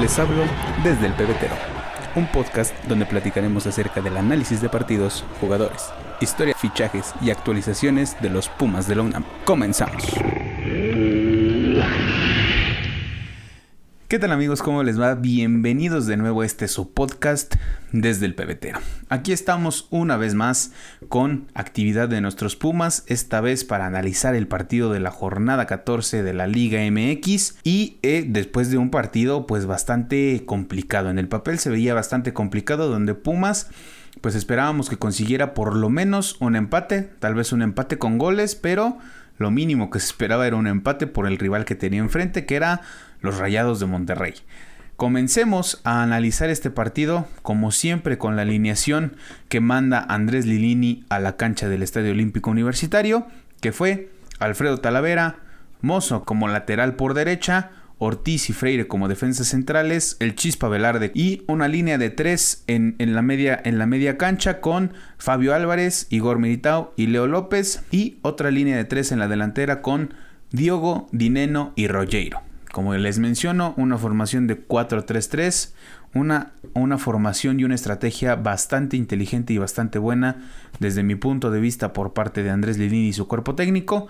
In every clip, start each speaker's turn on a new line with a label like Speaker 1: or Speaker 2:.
Speaker 1: Les hablo desde el pebetero, un podcast donde platicaremos acerca del análisis de partidos, jugadores, historia, fichajes y actualizaciones de los Pumas de la UNAM. Comenzamos. ¿Qué tal amigos? ¿Cómo les va? Bienvenidos de nuevo a este su podcast desde el pebetero. Aquí estamos una vez más con actividad de nuestros Pumas, esta vez para analizar el partido de la jornada 14 de la Liga MX y eh, después de un partido pues bastante complicado. En el papel se veía bastante complicado donde Pumas pues esperábamos que consiguiera por lo menos un empate, tal vez un empate con goles, pero lo mínimo que se esperaba era un empate por el rival que tenía enfrente, que era los Rayados de Monterrey. Comencemos a analizar este partido, como siempre, con la alineación que manda Andrés Lilini a la cancha del Estadio Olímpico Universitario, que fue Alfredo Talavera, Mozo como lateral por derecha, Ortiz y Freire como defensas centrales, el Chispa Velarde y una línea de tres en, la, media, cancha con Fabio Álvarez, Igor Militao y Leo López y otra línea de tres en la delantera con Diogo, Dineno y Rogeiro. Como les menciono, una formación de 4-3-3, una, una formación y una estrategia bastante inteligente y bastante buena desde mi punto de vista por parte de Andrés Lilini y su cuerpo técnico.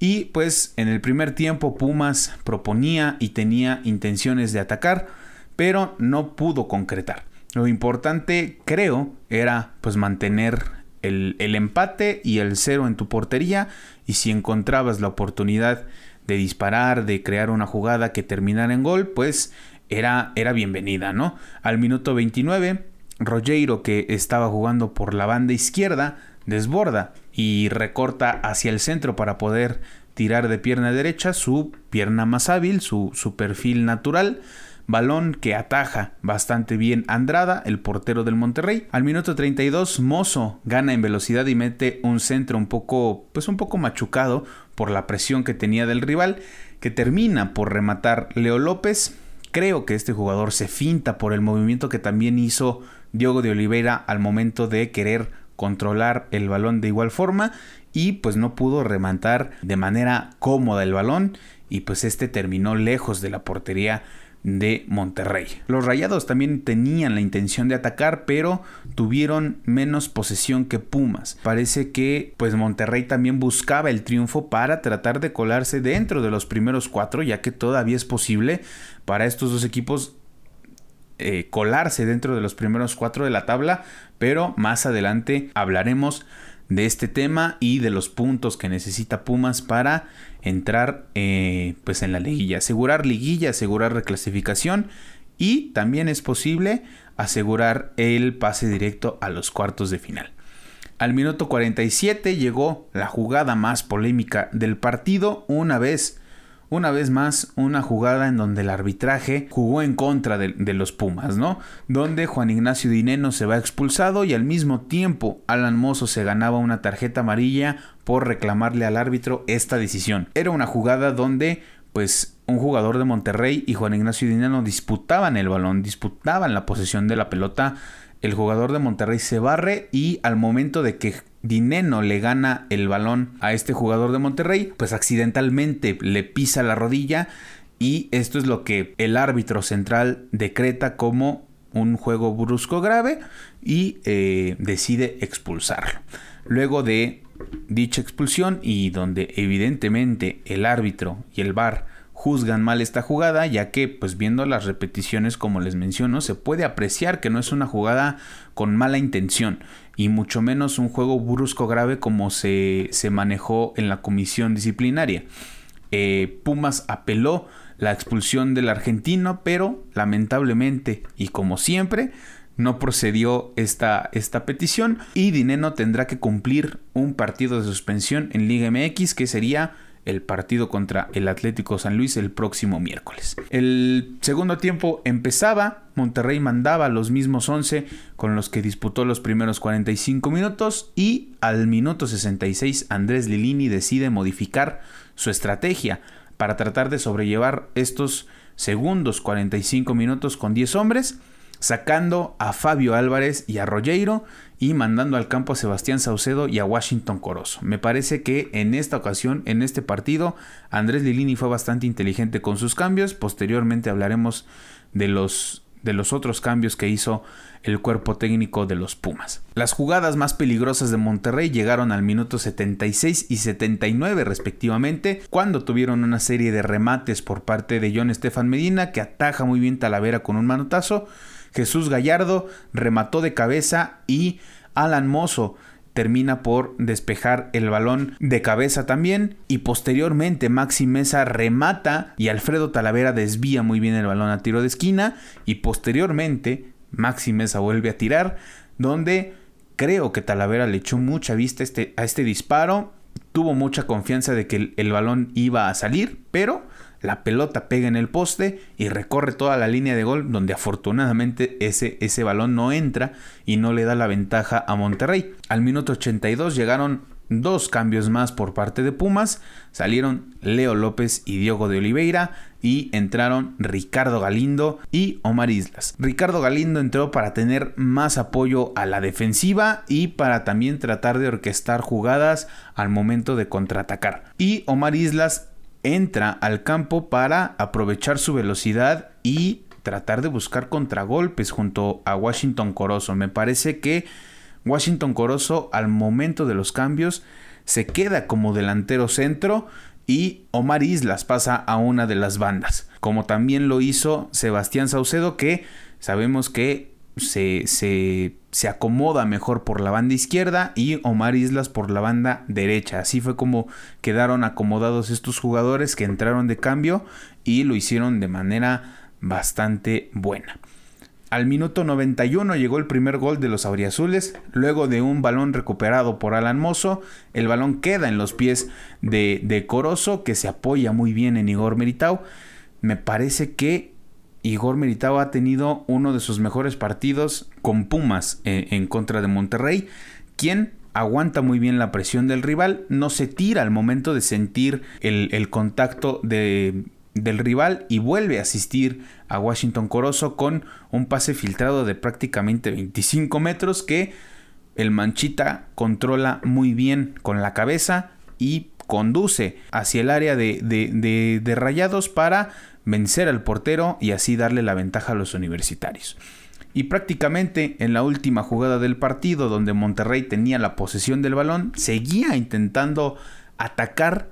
Speaker 1: Y pues en el primer tiempo Pumas proponía y tenía intenciones de atacar, pero no pudo concretar. Lo importante, creo, era pues mantener el, el, empate y el cero en tu portería. Y si encontrabas la oportunidad de disparar, de crear una jugada que terminara en gol, pues era, era bienvenida, ¿no? Al minuto 29, Rogeiro, que estaba jugando por la banda izquierda, desborda y recorta hacia el centro para poder tirar de pierna derecha su pierna más hábil, su, su perfil natural. Balón que ataja bastante bien Andrada, el portero del Monterrey. Al minuto 32, Mozo gana en velocidad y mete un centro un poco, pues un poco machucado por la presión que tenía del rival, que termina por rematar Leo López. Creo que este jugador se finta por el movimiento que también hizo Diogo de Oliveira al momento de querer controlar el balón de igual forma y pues no pudo rematar de manera cómoda el balón y pues este terminó lejos de la portería de Monterrey. Los Rayados también tenían la intención de atacar, pero tuvieron menos posesión que Pumas. Parece que pues Monterrey también buscaba el triunfo para tratar de colarse dentro de los primeros cuatro, ya que todavía es posible para estos dos equipos eh, colarse dentro de los primeros cuatro de la tabla, pero más adelante hablaremos de este tema y de los puntos que necesita Pumas para entrar eh, pues en la liguilla, asegurar liguilla, asegurar reclasificación y también es posible asegurar el pase directo a los cuartos de final. Al minuto 47 llegó la jugada más polémica del partido una vez una vez más una jugada en donde el arbitraje jugó en contra de, los Pumas, ¿no? Donde Juan Ignacio Dineno se va expulsado y al mismo tiempo Alan Mozo se ganaba una tarjeta amarilla por reclamarle al árbitro esta decisión. Era una jugada donde pues un jugador de Monterrey y Juan Ignacio Dineno disputaban el balón, disputaban la posesión de la pelota. El jugador de Monterrey se barre y al momento de que Dineno le gana el balón a este jugador de Monterrey, pues accidentalmente le pisa la rodilla y esto es lo que el árbitro central decreta como un juego brusco grave y eh, decide expulsarlo. Luego de dicha expulsión y donde evidentemente el árbitro y el VAR juzgan mal esta jugada, ya que pues viendo las repeticiones como les menciono, se puede apreciar que no es una jugada con mala intención y mucho menos un juego brusco grave como se, se manejó en la comisión disciplinaria. Eh, Pumas apeló la expulsión del argentino, pero lamentablemente y como siempre no procedió esta, esta petición y Dineno tendrá que cumplir un partido de suspensión en Liga MX que sería el partido contra el Atlético San Luis el próximo miércoles. El segundo tiempo empezaba, Monterrey mandaba los mismos 11 con los que disputó los primeros 45 minutos y al minuto 66 Andrés Lilini decide modificar su estrategia para tratar de sobrellevar estos segundos 45 minutos con 10 hombres sacando a Fabio Álvarez y a Rogeiro y mandando al campo a Sebastián Saucedo y a Washington Corozo. Me parece que en esta ocasión, en este partido, Andrés Lilini fue bastante inteligente con sus cambios. Posteriormente hablaremos de los de los otros cambios que hizo el cuerpo técnico de los Pumas. Las jugadas más peligrosas de Monterrey llegaron al minuto 76 y 79 respectivamente, cuando tuvieron una serie de remates por parte de John Estefan Medina que ataja muy bien Talavera con un manotazo, Jesús Gallardo remató de cabeza y Alan Mozo termina por despejar el balón de cabeza también y posteriormente Maxi Mesa remata y Alfredo Talavera desvía muy bien el balón a tiro de esquina y posteriormente Maxi Mesa vuelve a tirar donde creo que Talavera le echó mucha vista a este, este disparo. Tuvo mucha confianza de que el balón iba a salir pero la pelota pega en el poste y recorre toda la línea de gol donde afortunadamente ese, ese balón no entra y no le da la ventaja a Monterrey. Al minuto 82 llegaron dos cambios más por parte de Pumas. Salieron Leo López y Diego de Oliveira y entraron Ricardo Galindo y Omar Islas. Ricardo Galindo entró para tener más apoyo a la defensiva y para también tratar de orquestar jugadas al momento de contraatacar. Y Omar Islas entra al campo para aprovechar su velocidad y tratar de buscar contragolpes junto a Washington Corozo. Me parece que Washington Corozo al momento de los cambios se queda como delantero centro y Omar Islas pasa a una de las bandas, como también lo hizo Sebastián Saucedo que sabemos que se, se, acomoda mejor por la banda izquierda y Omar Islas por la banda derecha. Así fue como quedaron acomodados estos jugadores que entraron de cambio y lo hicieron de manera bastante buena. Al minuto 91 llegó el primer gol de los auriazules, luego de un balón recuperado por Alan Mozo, el balón queda en los pies de, de Corozo, que se apoya muy bien en Igor Meritao. Me parece que Igor Meritao ha tenido uno de sus mejores partidos con Pumas eh, en contra de Monterrey, quien aguanta muy bien la presión del rival, no se tira al momento de sentir el, contacto del rival y vuelve a asistir a Washington Corozo con un pase filtrado de prácticamente 25 metros que el Manchita controla muy bien con la cabeza y conduce hacia el área de, de, de rayados para vencer al portero y así darle la ventaja a los universitarios. Y prácticamente en la última jugada del partido, donde Monterrey tenía la posesión del balón, seguía intentando atacar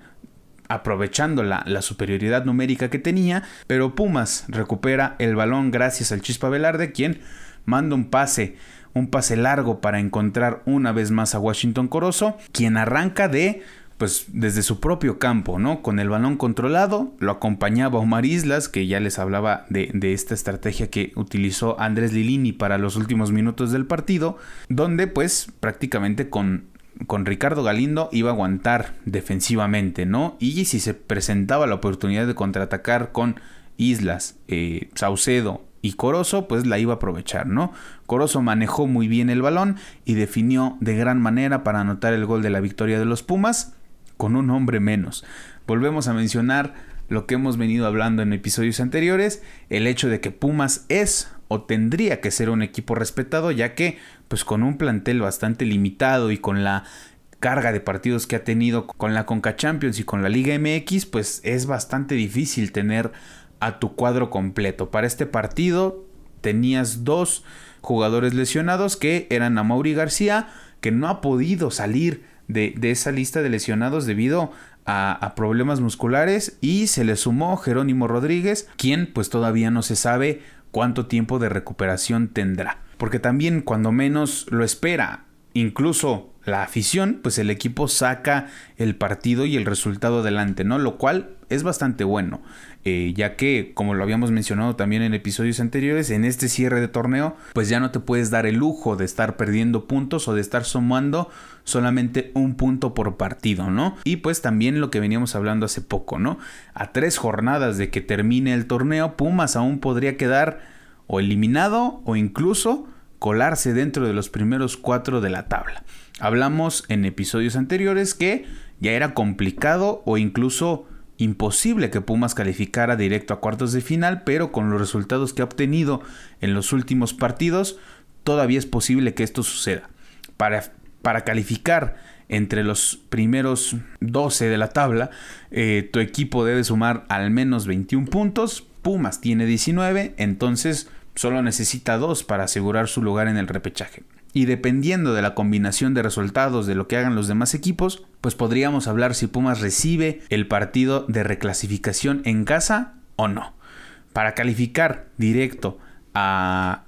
Speaker 1: aprovechando la, superioridad numérica que tenía, pero Pumas recupera el balón gracias al Chispa Velarde, quien manda un pase, un pase largo para encontrar una vez más a Washington Corozo, quien arranca de pues desde su propio campo, ¿no? Con el balón controlado, lo acompañaba Omar Islas, que ya les hablaba de, esta estrategia que utilizó Andrés Lilini para los últimos minutos del partido, donde pues prácticamente con, con Ricardo Galindo iba a aguantar defensivamente, ¿no? Y si se presentaba la oportunidad de contraatacar con Islas, eh, Saucedo y Corozo, pues la iba a aprovechar, ¿no? Corozo manejó muy bien el balón y definió de gran manera para anotar el gol de la victoria de los Pumas con un hombre menos. Volvemos a mencionar lo que hemos venido hablando en episodios anteriores, el hecho de que Pumas es o tendría que ser un equipo respetado, ya que pues con un plantel bastante limitado y con la carga de partidos que ha tenido con la Conca Champions y con la Liga MX, pues es bastante difícil tener a tu cuadro completo. Para este partido tenías dos jugadores lesionados que eran a Mauri García, que no ha podido salir de, esa lista de lesionados debido a, problemas musculares y se le sumó Jerónimo Rodríguez, quien pues todavía no se sabe cuánto tiempo de recuperación tendrá. Porque también cuando menos lo espera, incluso la afición, pues el equipo saca el partido y el resultado adelante, ¿no? Lo cual es bastante bueno, eh, ya que, como lo habíamos mencionado también en episodios anteriores, en este cierre de torneo, pues ya no te puedes dar el lujo de estar perdiendo puntos o de estar sumando solamente un punto por partido, ¿no? Y pues también lo que veníamos hablando hace poco, ¿no? A tres jornadas de que termine el torneo, Pumas aún podría quedar o eliminado o incluso colarse dentro de los primeros cuatro de la tabla. Hablamos en episodios anteriores que ya era complicado o incluso imposible que Pumas calificara directo a cuartos de final, pero con los resultados que ha obtenido en los últimos partidos, todavía es posible que esto suceda. Para, para calificar entre los primeros 12 de la tabla, eh, tu equipo debe sumar al menos 21 puntos, Pumas tiene 19, entonces solo necesita dos para asegurar su lugar en el repechaje. Y dependiendo de la combinación de resultados de lo que hagan los demás equipos, pues podríamos hablar si Pumas recibe el partido de reclasificación en casa o no. Para calificar directo a,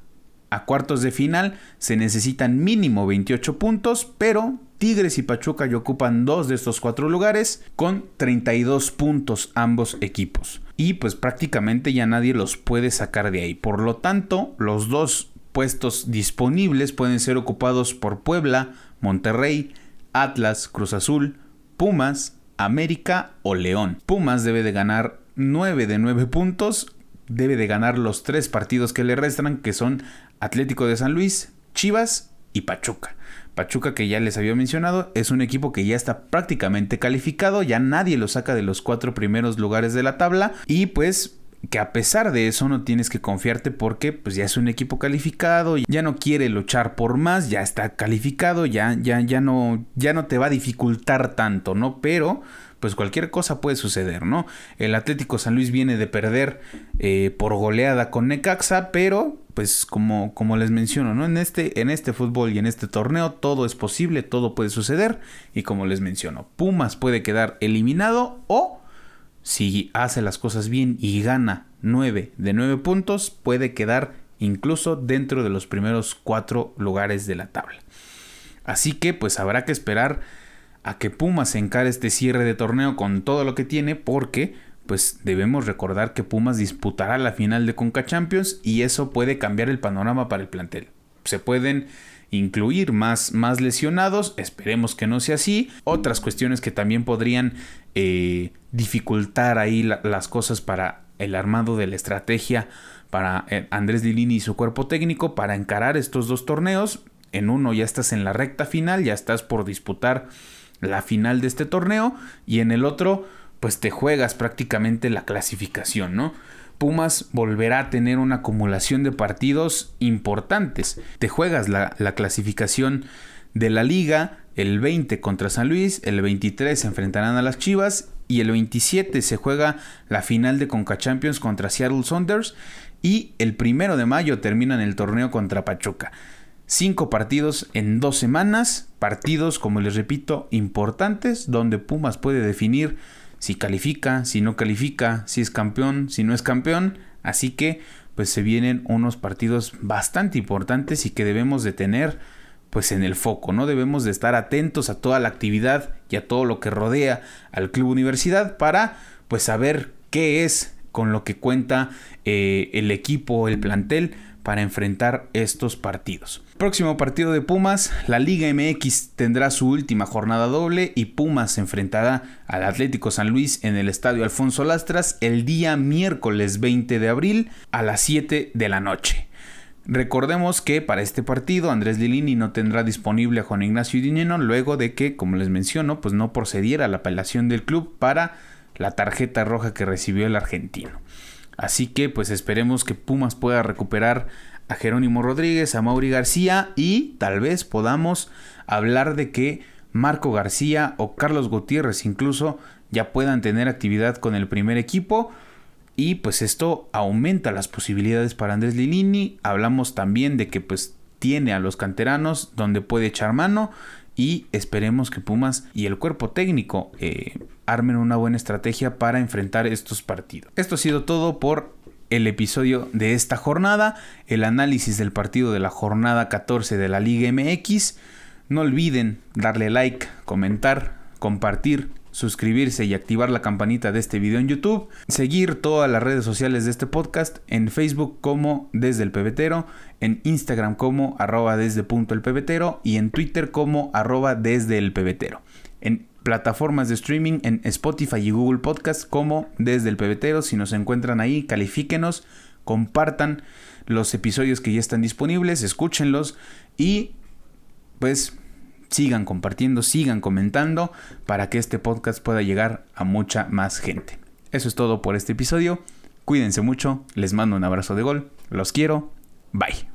Speaker 1: a cuartos de final se necesitan mínimo 28 puntos, pero Tigres y Pachuca ya ocupan dos de estos cuatro lugares con 32 puntos ambos equipos. Y pues prácticamente ya nadie los puede sacar de ahí. Por lo tanto, los dos puestos disponibles pueden ser ocupados por Puebla, Monterrey, Atlas, Cruz Azul, Pumas, América o León. Pumas debe de ganar 9 de 9 puntos, debe de ganar los tres partidos que le restan, que son Atlético de San Luis, Chivas y Pachuca. Pachuca que ya les había mencionado es un equipo que ya está prácticamente calificado, ya nadie lo saca de los cuatro primeros lugares de la tabla y pues que a pesar de eso no tienes que confiarte porque pues ya es un equipo calificado, ya no quiere luchar por más, ya está calificado, ya ya ya no ya no te va a dificultar tanto, ¿no? Pero pues cualquier cosa puede suceder, ¿no? El Atlético San Luis viene de perder eh, por goleada con Necaxa, pero pues como, como les menciono, ¿no? En este, en este fútbol y en este torneo todo es posible, todo puede suceder y como les menciono, Pumas puede quedar eliminado o si hace las cosas bien y gana 9 de 9 puntos, puede quedar incluso dentro de los primeros 4 lugares de la tabla. Así que pues habrá que esperar a que Pumas encare este cierre de torneo con todo lo que tiene porque pues debemos recordar que Pumas disputará la final de Conca Champions y eso puede cambiar el panorama para el plantel. Se pueden incluir más, más lesionados, esperemos que no sea así. Otras cuestiones que también podrían eh, dificultar ahí las cosas para el armado de la estrategia para eh, Andrés Dilini y su cuerpo técnico para encarar estos dos torneos. En uno ya estás en la recta final, ya estás por disputar la final de este torneo y en el otro pues te juegas prácticamente la clasificación, ¿no? Pumas volverá a tener una acumulación de partidos importantes. Te juegas la, clasificación de la liga, el 20 contra San Luis, el 23 se enfrentarán a las Chivas y el 27 se juega la final de Conca Champions contra Seattle Saunders y el primero de mayo terminan el torneo contra Pachuca. Cinco partidos en dos semanas, partidos como les repito importantes donde Pumas puede definir si califica, si no califica, si es campeón, si no es campeón. Así que pues se vienen unos partidos bastante importantes y que debemos de tener pues en el foco, ¿no? Debemos de estar atentos a toda la actividad y a todo lo que rodea al club universidad para pues saber qué es con lo que cuenta eh, el equipo, el plantel para enfrentar estos partidos. Próximo partido de Pumas, la Liga MX tendrá su última jornada doble y Pumas se enfrentará al Atlético San Luis en el Estadio Alfonso Lastras el día miércoles 20 de abril a las 7 de la noche. Recordemos que para este partido Andrés Lilini no tendrá disponible a Juan Ignacio Dineno luego de que, como les menciono, pues no procediera la apelación del club para la tarjeta roja que recibió el argentino. Así que pues esperemos que Pumas pueda recuperar a Jerónimo Rodríguez, a Mauri García y tal vez podamos hablar de que Marco García o Carlos Gutiérrez incluso ya puedan tener actividad con el primer equipo y pues esto aumenta las posibilidades para Andrés Lilini. Hablamos también de que pues tiene a los canteranos donde puede echar mano y esperemos que Pumas y el cuerpo técnico eh, armen una buena estrategia para enfrentar estos partidos. Esto ha sido todo por el episodio de esta jornada, el análisis del partido de la jornada 14 de la Liga MX. No olviden darle like, comentar, compartir, suscribirse y activar la campanita de este video en YouTube, seguir todas las redes sociales de este podcast, en Facebook como desde el pebetero, en Instagram como arroba desde punto el pebetero y en Twitter como arroba desde el pebetero. En plataformas de streaming en Spotify y Google Podcast como desde el pebetero. Si nos encuentran ahí, califíquenos, compartan los episodios que ya están disponibles, escúchenlos y pues sigan compartiendo, sigan comentando para que este podcast pueda llegar a mucha más gente. Eso es todo por este episodio. Cuídense mucho, les mando un abrazo de gol, los quiero, bye.